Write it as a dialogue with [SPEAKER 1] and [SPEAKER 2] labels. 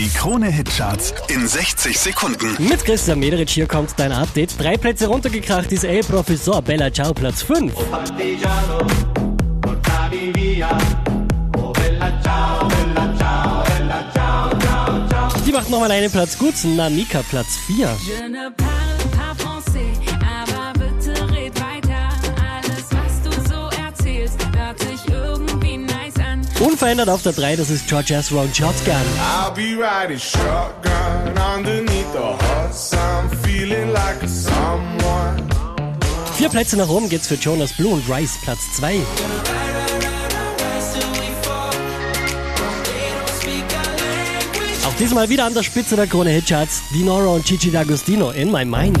[SPEAKER 1] Die Krone-Hitcharts in 60 Sekunden.
[SPEAKER 2] Mit Christian Mederich hier kommt dein Update. Drei Plätze runtergekracht ist El Professor Bella Ciao Platz 5.
[SPEAKER 3] partigiano, portami via. Oh bella ciao, bella ciao, bella ciao, ciao, ciao.
[SPEAKER 2] Die macht nochmal einen Platz gut. Namika Platz 4. Unverändert auf der 3, das ist George Ezra und Shotgun.
[SPEAKER 4] I'll be riding shotgun underneath the hot sun, feeling like someone.
[SPEAKER 2] Vier Plätze nach oben geht's für Jonas Blue und Rice Platz 2. Auch diesmal wieder an der Spitze der Krone Hitcharts, Dinoro und Gigi D'Agostino in My Mind.